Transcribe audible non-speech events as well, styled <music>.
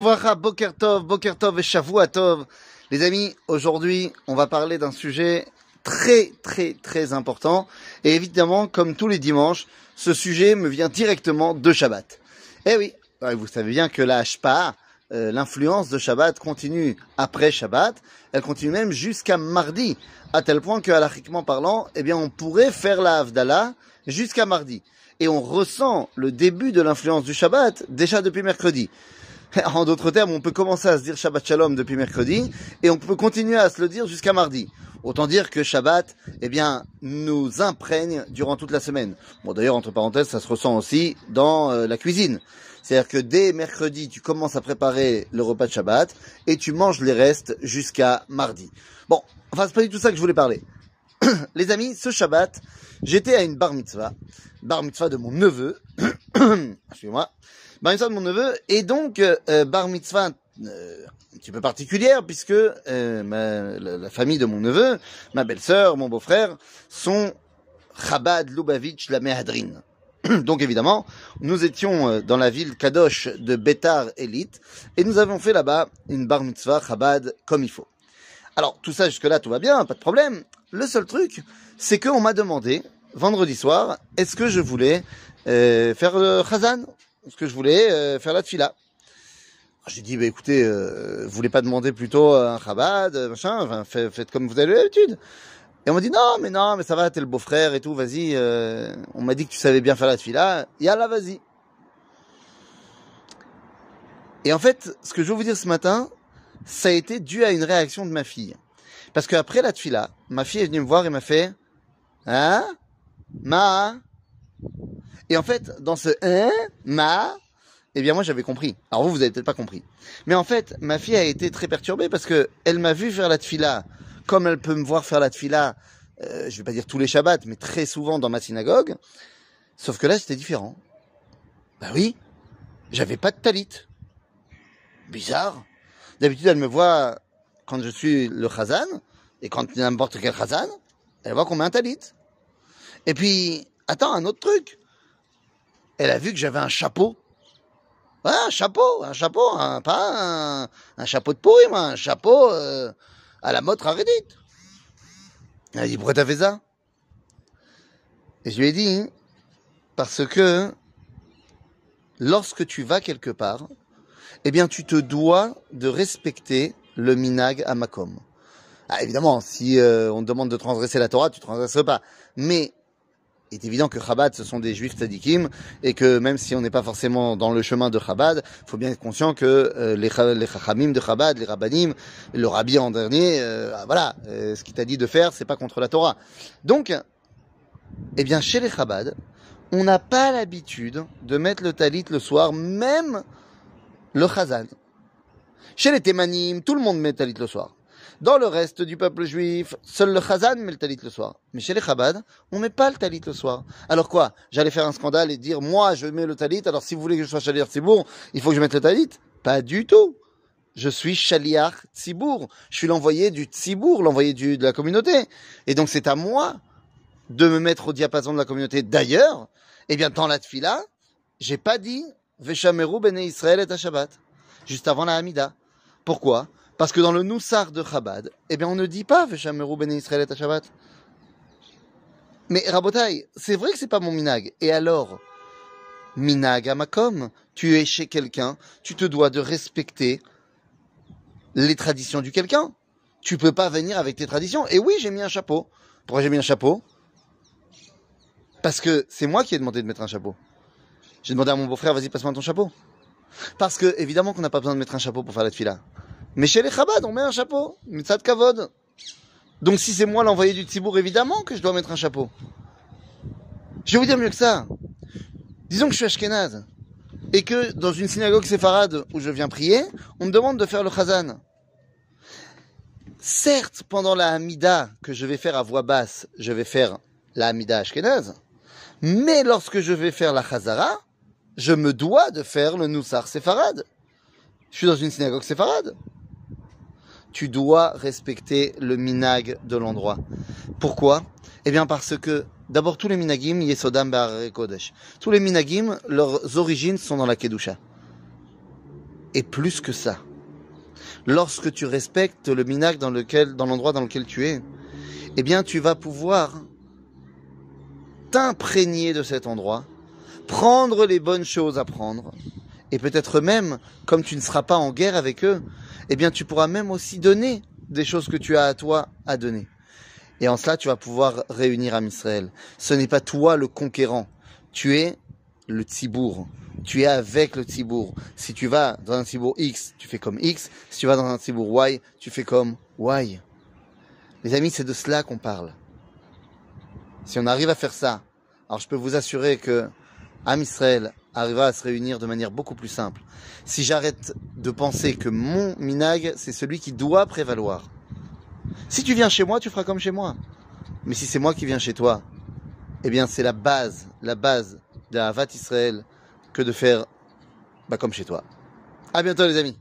Bracha, Boker Tov, Boker Tov et Shavua Tov. Les amis, aujourd'hui, on va parler d'un sujet très, très, très important. Et évidemment, comme tous les dimanches, ce sujet me vient directement de Shabbat. Eh oui, vous savez bien que la Hashpa, euh, l'influence de Shabbat continue après Shabbat. Elle continue même jusqu'à mardi. À tel point que, alachiquement parlant, eh bien, on pourrait faire la Havdalah jusqu'à mardi. Et on ressent le début de l'influence du Shabbat déjà depuis mercredi. <laughs> En d'autres termes, on peut commencer à se dire Shabbat Shalom depuis mercredi et on peut continuer à se le dire jusqu'à mardi. Autant dire que Shabbat, eh bien, nous imprègne durant toute la semaine. Bon, d'ailleurs, entre parenthèses, ça se ressent aussi dans euh, la cuisine. C'est-à-dire que dès mercredi, tu commences à préparer le repas de Shabbat et tu manges les restes jusqu'à mardi. Bon, enfin, c'est pas du tout ça que je voulais parler. <clears throat> les amis, ce Shabbat, j'étais à une bar mitzvah, bar mitzvah de mon neveu, <clears throat> excusez-moi, bar mitzvah de mon neveu, et donc euh, bar mitzvah euh, un petit peu particulière, puisque euh, ma, la, famille de mon neveu, ma belle-sœur, mon beau-frère, sont Chabad Lubavitch la Mehadrin. <clears throat> Donc évidemment, nous étions dans la ville Kadosh de Betar Elite, et nous avons fait là-bas une bar mitzvah Chabad comme il faut. Alors tout ça jusque-là, tout va bien, pas de problème. Le seul truc, c'est qu'on m'a demandé vendredi soir, est-ce que je voulais euh, faire le chazan Est-ce que je voulais euh, faire la tfila J'ai dit, bah, écoutez, euh, vous voulez pas demander plutôt un chabad, machin, enfin, faites, comme vous avez l'habitude. Et on m'a dit, non, mais non, mais ça va, t'es le beau-frère et tout, vas-y. Euh, on m'a dit que tu savais bien faire la tfila, yalla, vas-y. Et en fait, ce que je veux vous dire ce matin, ça a été dû à une réaction de ma fille. Parce qu'après la tfila, ma fille est venue me voir et m'a fait, hein, ma, et en fait, dans ce hein, ma, eh bien moi j'avais compris. Alors vous, vous avez peut-être pas compris. Mais en fait, ma fille a été très perturbée parce que elle m'a vu faire la tfila comme elle peut me voir faire la tfila, euh, je vais pas dire tous les Shabbats, mais très souvent dans ma synagogue. Sauf que là, c'était différent. Bah oui, j'avais pas de talit. Bizarre. D'habitude, elle me voit quand je suis le chazan, et quand n'importe quel chazan, elle voit qu'on met un talit. Et puis, attends, un autre truc. Elle a vu que j'avais un chapeau. Ouais, un chapeau, un chapeau, un, pas un, chapeau de pourri, un chapeau euh, à la mode rarédite. Elle a dit, pourquoi t'as fait ça? Et je lui ai dit, parce que lorsque tu vas quelque part, eh bien, tu te dois de respecter le minag à makom. Ah, évidemment, si euh, on te demande de transgresser la Torah, tu transgresses pas. Mais il est évident que Chabad, ce sont des juifs tzadikim, et que même si on n'est pas forcément dans le chemin de Chabad, il faut bien être conscient que euh, les, les chachamim de Chabad, les rabbanim, le rabbi en dernier, euh, voilà, ce qu'il t'a dit de faire, c'est pas contre la Torah. Donc, eh bien, chez les Chabad, on n'a pas l'habitude de mettre le talit le soir, même le chazan. Chez les Thémanim, tout le monde met le talit le soir. Dans le reste du peuple juif, seul le chazan met le talit le soir. Mais chez les Chabad, on met pas le talit le soir. Alors quoi J'allais faire un scandale et dire, moi, je mets le talit, alors si vous voulez que je sois chaliar Tzibour, il faut que je mette le talit Pas du tout. Je suis chaliar Tzibour. Je suis l'envoyé du Tzibour, l'envoyé de la communauté. Et donc c'est à moi de me mettre au diapason de la communauté. D'ailleurs, eh bien, dans la tfila, j'ai pas dit Veshameru bene Israël et Shabbat, juste avant la Hamida. Pourquoi? Parce que dans le Noussar de Chabad, eh bien on ne dit pas Veshameru bene Israël et Shabbat. Mais Rabotai, c'est vrai que c'est pas mon minag. Et alors Minag amakom, tu es chez quelqu'un, tu te dois de respecter les traditions du quelqu'un. Tu peux pas venir avec tes traditions. Et oui, j'ai mis un chapeau. Pourquoi j'ai mis un chapeau? Parce que c'est moi qui ai demandé de mettre un chapeau. J'ai demandé à mon beau-frère, vas-y, passe-moi ton chapeau. Parce que, évidemment qu'on n'a pas besoin de mettre un chapeau pour faire la tefila. Mais chez les Chabad, on met un chapeau. Mitzat kavod. Donc si c'est moi l'envoyé du Tzibour, évidemment que je dois mettre un chapeau. Je vais vous dire mieux que ça. Disons que je suis ashkenaz. Et que dans une synagogue séfarade où je viens prier, on me demande de faire le chazan. Certes, pendant la Hamida que je vais faire à voix basse, je vais faire la Hamida ashkenaz. Mais lorsque je vais faire la chazara, je me dois de faire le Noussar séfarade. Je suis dans une synagogue séfarade. Tu dois respecter le minag de l'endroit. Pourquoi? Eh bien parce que d'abord tous les minagim yesodam Kodesh. Tous les minagim, leurs origines sont dans la kedusha. Et plus que ça, lorsque tu respectes le minag dans lequel, dans l'endroit dans lequel tu es, eh bien, tu vas pouvoir t'imprégner de cet endroit, prendre les bonnes choses à prendre, et peut-être même, comme tu ne seras pas en guerre avec eux, eh bien, tu pourras même aussi donner des choses que tu as à toi à donner. Et en cela, tu vas pouvoir réunir à. Ce n'est pas toi le conquérant. Tu es le Tzibour. Tu es avec le Tzibour. Si tu vas dans un Tzibour X, tu fais comme X. Si tu vas dans un Tzibour Y, tu fais comme Y. Les amis, c'est de cela qu'on parle. Si on arrive à faire ça, alors je peux vous assurer que Am Israël arrivera à se réunir de manière beaucoup plus simple. Si j'arrête de penser que mon minag, c'est celui qui doit prévaloir. Si tu viens chez moi, tu feras comme chez moi. Mais si c'est moi qui viens chez toi, eh bien c'est la base, la base de Havat Israël que de faire bah, comme chez toi. À bientôt les amis.